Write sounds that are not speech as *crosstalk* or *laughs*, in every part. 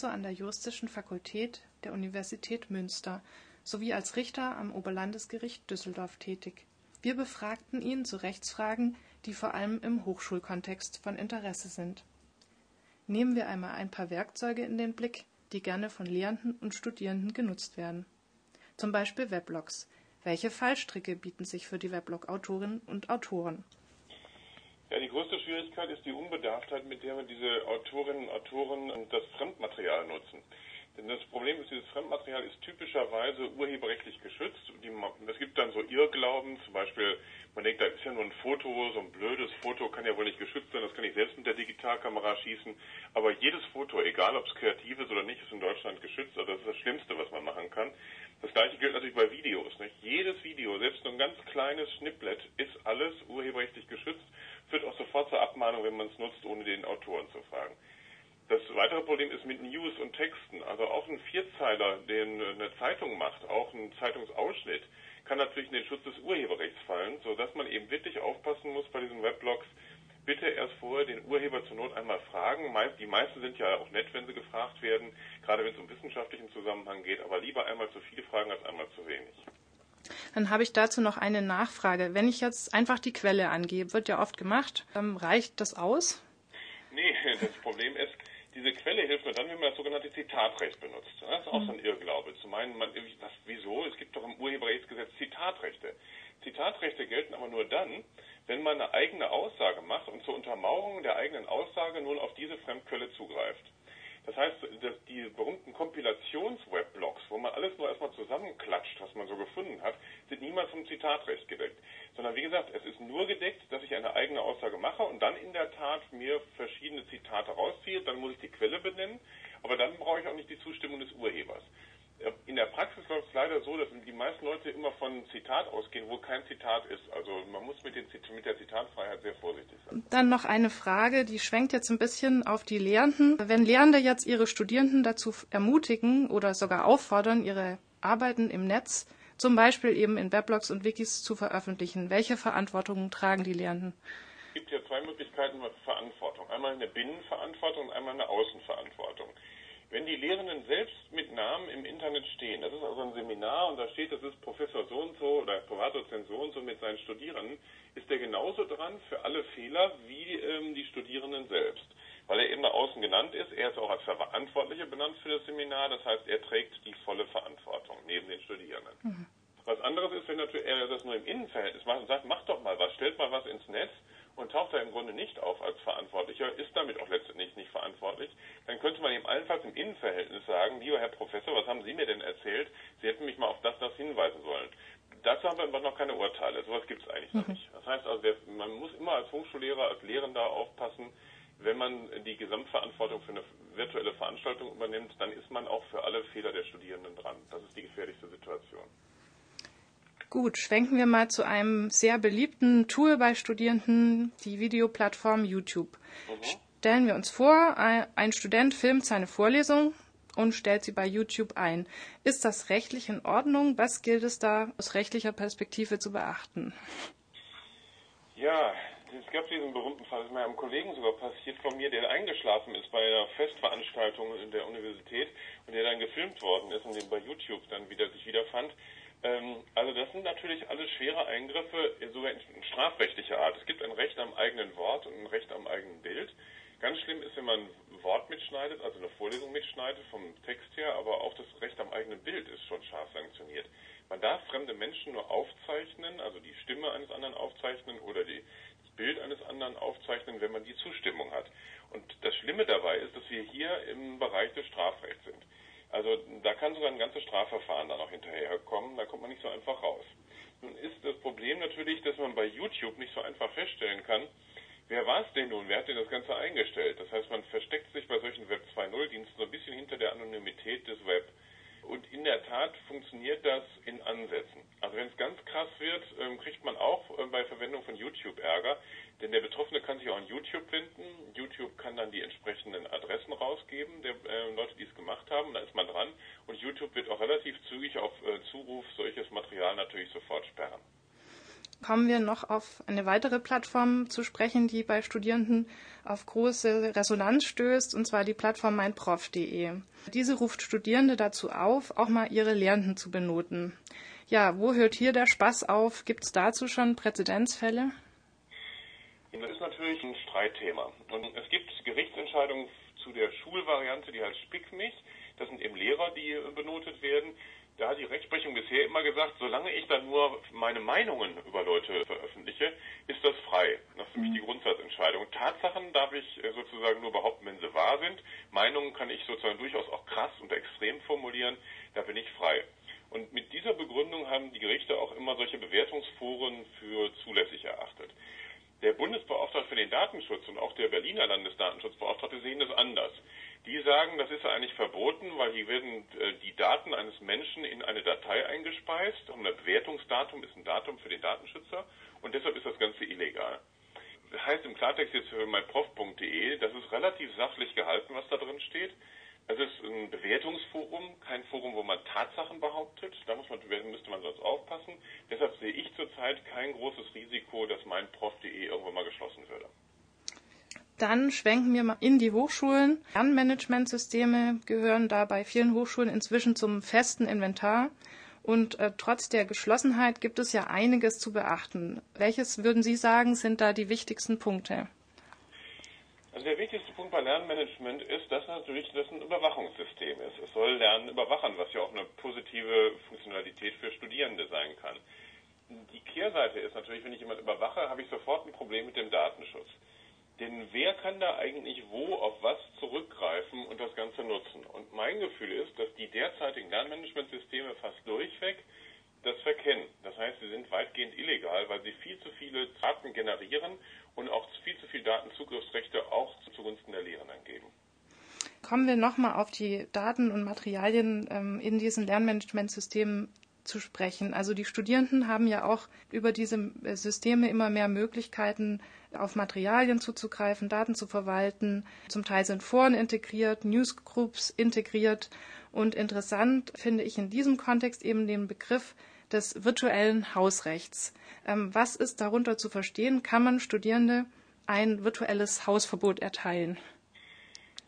Professor an der Juristischen Fakultät der Universität Münster sowie als Richter am Oberlandesgericht Düsseldorf tätig. Wir befragten ihn zu Rechtsfragen, die vor allem im Hochschulkontext von Interesse sind. Nehmen wir einmal ein paar Werkzeuge in den Blick, die gerne von Lehrenden und Studierenden genutzt werden. Zum Beispiel Weblogs. Welche Fallstricke bieten sich für die Weblog-Autorinnen und Autoren? Ja, die größte Schwierigkeit ist die Unbedarftheit, mit der wir diese Autorinnen und Autoren das Fremdmaterial nutzen. Denn das Problem ist, dieses Fremdmaterial ist typischerweise urheberrechtlich geschützt. es gibt dann so Irrglauben, zum Beispiel, man denkt, da ist ja nur ein Foto, so ein blödes Foto kann ja wohl nicht geschützt sein, das kann ich selbst mit der Digitalkamera schießen. Aber jedes Foto, egal ob es kreativ ist oder nicht, ist in Deutschland geschützt. Also das ist das Schlimmste, was man machen kann. Das gleiche gilt natürlich bei Videos. Nicht? Jedes Video, selbst nur ein ganz kleines Schnipplet, ist alles urheberrechtlich geschützt führt auch sofort zur Abmahnung, wenn man es nutzt, ohne den Autoren zu fragen. Das weitere Problem ist mit News und Texten. Also auch ein Vierzeiler, den eine Zeitung macht, auch ein Zeitungsausschnitt, kann natürlich in den Schutz des Urheberrechts fallen, sodass man eben wirklich aufpassen muss bei diesen Weblogs, bitte erst vorher den Urheber zur Not einmal fragen. Die meisten sind ja auch nett, wenn sie gefragt werden, gerade wenn es um wissenschaftlichen Zusammenhang geht, aber lieber einmal zu viele fragen als einmal zu wenig. Dann habe ich dazu noch eine Nachfrage. Wenn ich jetzt einfach die Quelle angebe, wird ja oft gemacht, ähm, reicht das aus? Nee, *laughs* das Problem ist, diese Quelle hilft nur dann, wenn man das sogenannte Zitatrecht benutzt. Das ist auch so ein Irrglaube. Zu meinen, man, was, wieso? Es gibt doch im Urheberrechtsgesetz Zitatrechte. Zitatrechte gelten aber nur dann, wenn man eine eigene Aussage macht und zur Untermauerung der eigenen Aussage nun auf diese Fremdquelle zugreift. Das heißt, die berühmten Kompilationsweblogs, wo man alles nur erstmal zusammenklatscht, was man so gefunden hat, sind niemals vom Zitatrecht gedeckt. Sondern wie gesagt, es ist nur gedeckt, dass ich eine eigene Aussage mache und dann in der Tat mir verschiedene Zitate rausziehe, dann muss ich die Quelle benennen, aber dann brauche ich auch nicht die Zustimmung des Urhebers. In der Praxis läuft es leider so, dass die meisten Leute immer von Zitat ausgehen, wo kein Zitat ist. Also man muss mit, den, mit der Zitatfreiheit sehr vorsichtig sein. Dann noch eine Frage, die schwenkt jetzt ein bisschen auf die Lehrenden. Wenn Lehrende jetzt ihre Studierenden dazu ermutigen oder sogar auffordern, ihre Arbeiten im Netz, zum Beispiel eben in Weblogs und Wikis zu veröffentlichen, welche Verantwortung tragen die Lehrenden? Es gibt ja zwei Möglichkeiten für Verantwortung. Einmal eine Binnenverantwortung und einmal eine Außenverantwortung. Wenn die Lehrenden selbst mit Namen im Internet stehen, das ist also ein Seminar und da steht, das ist Professor so und so oder Privatdozent so und so mit seinen Studierenden, ist der genauso dran für alle Fehler wie ähm, die Studierenden selbst. Weil er eben nach außen genannt ist, er ist auch als Verantwortlicher benannt für das Seminar, das heißt, er trägt die volle Verantwortung neben den Studierenden. Mhm. Was anderes ist, wenn natürlich er das nur im Innenverhältnis macht und sagt, mach doch mal was, stellt mal was ins Netz und taucht er im Grunde nicht auf als Verantwortlicher, ist damit auch letztendlich nicht verantwortlich, dann könnte man ihm allenfalls im Innenverhältnis sagen, lieber Herr Professor, was haben Sie mir denn erzählt? Sie hätten mich mal auf das, das hinweisen sollen. Dazu haben wir aber noch keine Urteile. Sowas gibt es eigentlich noch mhm. nicht. Das heißt also, der, man muss immer als Hochschullehrer, als Lehrender aufpassen, wenn man die Gesamtverantwortung für eine virtuelle Veranstaltung übernimmt, dann ist man auch für alle Fehler der Studierenden dran. Das ist die gefährlichste Situation. Gut, schwenken wir mal zu einem sehr beliebten Tool bei Studierenden, die Videoplattform YouTube. Mhm. Stellen wir uns vor, ein Student filmt seine Vorlesung und stellt sie bei YouTube ein. Ist das rechtlich in Ordnung? Was gilt es da aus rechtlicher Perspektive zu beachten? Ja, es gab diesen berühmten Fall, das ist meinem Kollegen sogar passiert von mir, der eingeschlafen ist bei einer Festveranstaltung in der Universität und der dann gefilmt worden ist und den bei YouTube dann wieder sich wiederfand. Ähm, also das sind natürlich alles schwere Eingriffe, sogar in strafrechtlicher Art. Es gibt ein Recht am eigenen Wort und ein Recht am eigenen Bild. Ganz schlimm ist, wenn man ein Wort mitschneidet, also eine Vorlesung mitschneidet vom Text her, aber auch das Recht am eigenen Bild ist schon scharf sanktioniert. Man darf fremde Menschen nur aufzeichnen, also die Stimme eines anderen aufzeichnen oder die, Bild eines anderen aufzeichnen, wenn man die Zustimmung hat. Und das Schlimme dabei ist, dass wir hier im Bereich des Strafrechts sind. Also da kann sogar ein ganzes Strafverfahren dann auch hinterherkommen, da kommt man nicht so einfach raus. Nun ist das Problem natürlich, dass man bei YouTube nicht so einfach feststellen kann, wer war es denn nun, wer hat denn das Ganze eingestellt? Das heißt, man versteckt sich bei solchen Web 2.0 Diensten so ein bisschen hinter der Anonymität des Web. Und in der Tat funktioniert das in Ansätzen. Also wenn es ganz krass wird, ähm, kriegt man auch äh, bei Verwendung von YouTube Ärger, denn der Betroffene kann sich auch an YouTube wenden. YouTube kann dann die entsprechenden Adressen rausgeben, der äh, Leute, die es gemacht haben. Da ist man dran. Und YouTube wird auch relativ zügig auf äh, Zuruf solches Material natürlich sofort sperren. Kommen wir noch auf eine weitere Plattform zu sprechen, die bei Studierenden auf große Resonanz stößt, und zwar die Plattform meinprof.de. Diese ruft Studierende dazu auf, auch mal ihre Lehrenden zu benoten. Ja, wo hört hier der Spaß auf? Gibt es dazu schon Präzedenzfälle? Das ist natürlich ein Streitthema. Und es gibt Gerichtsentscheidungen zu der Schulvariante, die heißt Spickmich. Das sind eben Lehrer, die benotet werden da hat die Rechtsprechung bisher immer gesagt, solange ich dann nur meine Meinungen über Leute veröffentliche, ist das frei. Das ist nämlich die Grundsatzentscheidung. Tatsachen darf ich äh, sozusagen nur behaupten, wenn sie wahr sind. Meinungen kann ich sozusagen durchaus auch krass und extrem formulieren. Da bin ich frei. Und mit dieser Begründung haben die Gerichte auch immer solche Bewertungsforen für zulässig erachtet. Der Bundesbeauftragte für den Datenschutz und auch der Berliner Landesdatenschutzbeauftragte sehen das anders. Die sagen, das ist ja eigentlich verboten, weil hier werden äh, die Daten eines Menschen in eine Datei eingespeist und ein Bewertungsdatum ist ein Datum für den Datenschützer und deshalb ist das Ganze illegal. Das heißt im Klartext jetzt für meinprof.de, das ist relativ sachlich gehalten, was da drin steht. Es ist ein Bewertungsforum, kein Forum, wo man Tatsachen behauptet. Da muss man, müsste man sonst aufpassen. Deshalb sehe ich zurzeit kein großes Risiko, dass meinprof.de irgendwann mal geschlossen würde. Dann schwenken wir mal in die Hochschulen. Lernmanagementsysteme gehören da bei vielen Hochschulen inzwischen zum festen Inventar. Und äh, trotz der Geschlossenheit gibt es ja einiges zu beachten. Welches würden Sie sagen, sind da die wichtigsten Punkte? Also der wichtigste Punkt bei Lernmanagement ist, dass natürlich das ein Überwachungssystem ist. Es soll Lernen überwachen, was ja auch eine positive Funktionalität für Studierende sein kann. Die Kehrseite ist natürlich, wenn ich jemand überwache, habe ich sofort ein Problem mit dem Datenschutz. Denn wer kann da eigentlich wo auf was zurückgreifen und das Ganze nutzen? Und mein Gefühl ist, dass die derzeitigen Lernmanagementsysteme fast durchweg das verkennen. Das heißt, sie sind weitgehend illegal, weil sie viel zu viele Daten generieren und auch viel zu viele Datenzugriffsrechte auch zugunsten der Lehrenden geben. Kommen wir nochmal auf die Daten und Materialien ähm, in diesen Lernmanagementsystemen zu sprechen. Also die Studierenden haben ja auch über diese äh, Systeme immer mehr Möglichkeiten, auf Materialien zuzugreifen, Daten zu verwalten. Zum Teil sind Foren integriert, Newsgroups integriert. Und interessant finde ich in diesem Kontext eben den Begriff des virtuellen Hausrechts. Ähm, was ist darunter zu verstehen? Kann man Studierende ein virtuelles Hausverbot erteilen?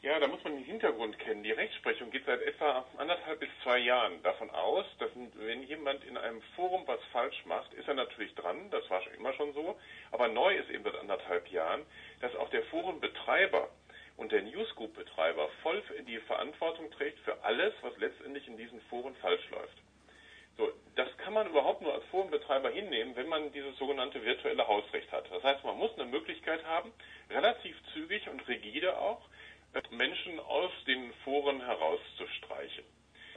Ja, da muss man den Hintergrund kennen. Die Rechtsprechung geht seit etwa anderthalb bis zwei Jahren davon aus, dass wenn jemand in einem Forum was falsch macht, ist er natürlich dran, das war schon immer schon so, aber neu ist eben seit anderthalb Jahren, dass auch der Forenbetreiber und der Newsgroup-Betreiber voll die Verantwortung trägt für alles, was letztendlich in diesen Foren falsch läuft. Man überhaupt nur als Forenbetreiber hinnehmen, wenn man dieses sogenannte virtuelle Hausrecht hat. Das heißt, man muss eine Möglichkeit haben, relativ zügig und rigide auch, Menschen aus den Foren herauszustreichen.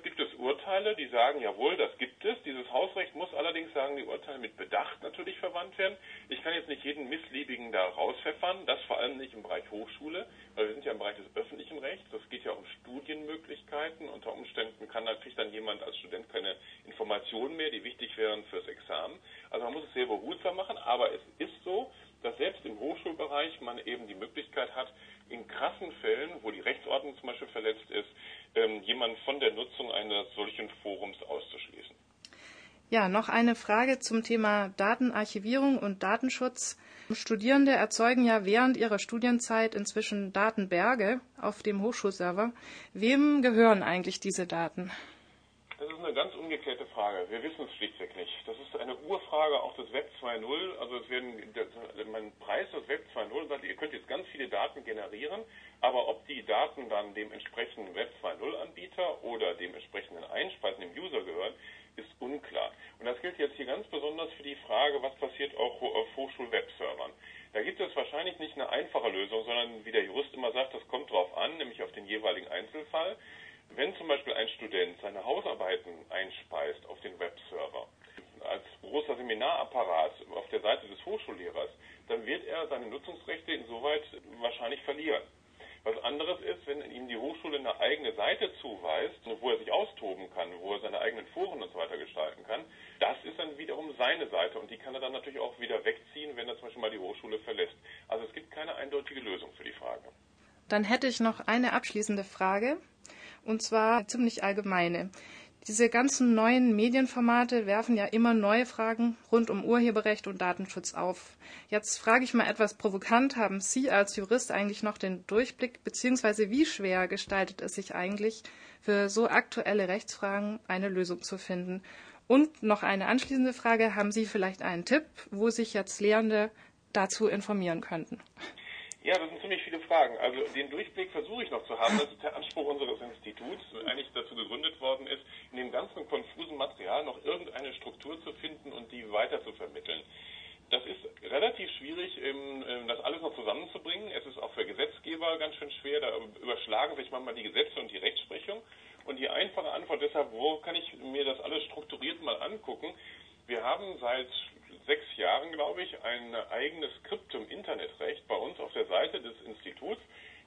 Gibt es Urteile, die sagen, jawohl, das gibt es. Dieses Hausrecht muss allerdings sagen, die Urteile mit Bedacht natürlich verwandt werden. Ich kann jetzt nicht jeden Missliebigen da rauspfeffern, das vor allem nicht im Bereich Hochschule, weil wir sind ja im Bereich des öffentlichen Rechts. Das geht ja um Studienmöglichkeiten. Unter Umständen kann, kriegt dann jemand als Student keine Informationen mehr, die wichtig wären fürs Examen. Also man muss es sehr behutsam machen, aber es ist so, dass selbst im Hochschulbereich man eben die Möglichkeit hat, in krassen Fällen, wo die Rechtsordnung zum Beispiel verletzt ist, ähm, jemanden von der Nutzung eines solchen Forums auszuschließen. Ja, noch eine Frage zum Thema Datenarchivierung und Datenschutz. Studierende erzeugen ja während ihrer Studienzeit inzwischen Datenberge auf dem Hochschulserver. Wem gehören eigentlich diese Daten? Das ganz umgekehrte Frage. Wir wissen es schlichtweg nicht. Das ist eine Urfrage auch des Web 2.0. Also es werden, mein Preis des Web 2.0 sagt, ihr könnt jetzt ganz viele Daten generieren, aber ob die Daten dann dem entsprechenden Web 2.0 Anbieter oder dem entsprechenden Einspeisen dem User gehören, ist unklar. Und das gilt jetzt hier ganz besonders für die Frage, was passiert auch auf Hochschul-Webservern. Da gibt es wahrscheinlich nicht eine einfache Lösung, sondern wie der Jurist immer sagt, das kommt drauf an, nämlich auf den jeweiligen Einzelfall. Wenn zum Beispiel ein Student seine Hausarbeiten einspeist auf den Webserver, als großer Seminarapparat auf der Seite des Hochschullehrers, dann wird er seine Nutzungsrechte insoweit wahrscheinlich verlieren. Was anderes ist, wenn ihm die Hochschule eine eigene Seite zuweist, wo er sich austoben kann, wo er seine eigenen Foren und so weiter gestalten kann. Das ist dann wiederum seine Seite und die kann er dann natürlich auch wieder wegziehen, wenn er zum Beispiel mal die Hochschule verlässt. Also es gibt keine eindeutige Lösung für die Frage. Dann hätte ich noch eine abschließende Frage und zwar ziemlich allgemeine. Diese ganzen neuen Medienformate werfen ja immer neue Fragen rund um Urheberrecht und Datenschutz auf. Jetzt frage ich mal etwas provokant, haben Sie als Jurist eigentlich noch den Durchblick, beziehungsweise wie schwer gestaltet es sich eigentlich, für so aktuelle Rechtsfragen eine Lösung zu finden? Und noch eine anschließende Frage, haben Sie vielleicht einen Tipp, wo sich jetzt Lehrende dazu informieren könnten? Ja, das sind ziemlich viele Fragen. Also den Durchblick versuche ich noch zu haben. Das ist der Anspruch unseres Instituts, eigentlich dazu gegründet worden ist, in dem ganzen konfusen Material noch irgendeine Struktur zu finden und die weiter zu vermitteln. Das ist relativ schwierig, ähm, das alles noch zusammenzubringen. Es ist auch für Gesetzgeber ganz schön schwer. Da überschlagen sich manchmal die Gesetze und die Rechtsprechung. Und die einfache Antwort deshalb, wo kann ich mir das alles strukturiert mal angucken? Wir haben seit sechs Jahren, glaube ich, ein eigenes Skriptum Internetrecht bei uns auf der Seite des Instituts,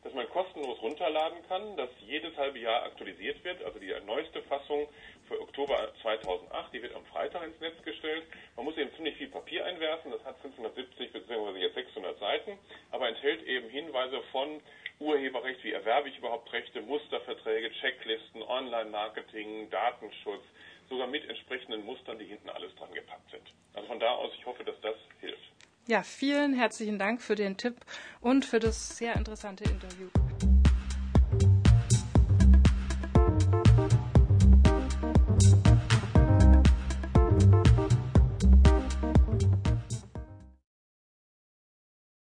das man kostenlos runterladen kann, das jedes halbe Jahr aktualisiert wird. Also die neueste Fassung für Oktober 2008, die wird am Freitag ins Netz gestellt. Man muss eben ziemlich viel Papier einwerfen, das hat 570 bzw. jetzt 600 Seiten, aber enthält eben Hinweise von Urheberrecht, wie erwerbe ich überhaupt Rechte, Musterverträge, Checklisten, Online-Marketing, Datenschutz, sogar mit entsprechenden Mustern, die hinten alles dran gepackt sind. Also von da aus, ich hoffe, dass das hilft. Ja, vielen herzlichen Dank für den Tipp und für das sehr interessante Interview.